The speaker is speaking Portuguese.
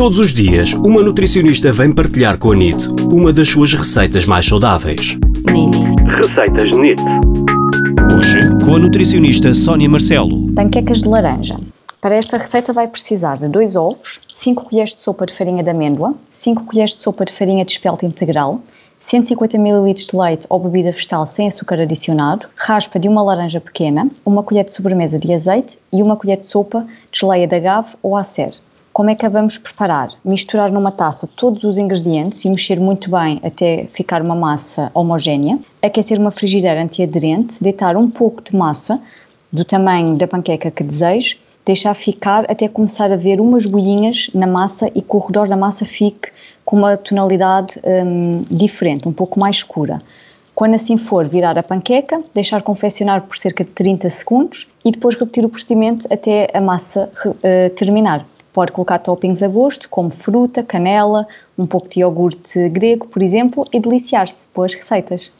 Todos os dias, uma nutricionista vem partilhar com a NIT uma das suas receitas mais saudáveis. NIT. Receitas NIT. Hoje, com a nutricionista Sónia Marcelo. Panquecas de laranja. Para esta receita vai precisar de 2 ovos, 5 colheres de sopa de farinha de amêndoa, 5 colheres de sopa de farinha de espelta integral, 150 ml de leite ou bebida vegetal sem açúcar adicionado, raspa de uma laranja pequena, uma colher de sobremesa de azeite e uma colher de sopa de geleia de agave ou acer. Como é que a vamos preparar? Misturar numa taça todos os ingredientes e mexer muito bem até ficar uma massa homogénea. Aquecer uma frigideira antiaderente, deitar um pouco de massa do tamanho da panqueca que deseje, deixar ficar até começar a ver umas bolhinhas na massa e que o redor da massa fique com uma tonalidade hum, diferente, um pouco mais escura. Quando assim for, virar a panqueca, deixar confeccionar por cerca de 30 segundos e depois repetir o procedimento até a massa uh, terminar. Pode colocar toppings a gosto, como fruta, canela, um pouco de iogurte grego, por exemplo, e deliciar-se. Boas receitas!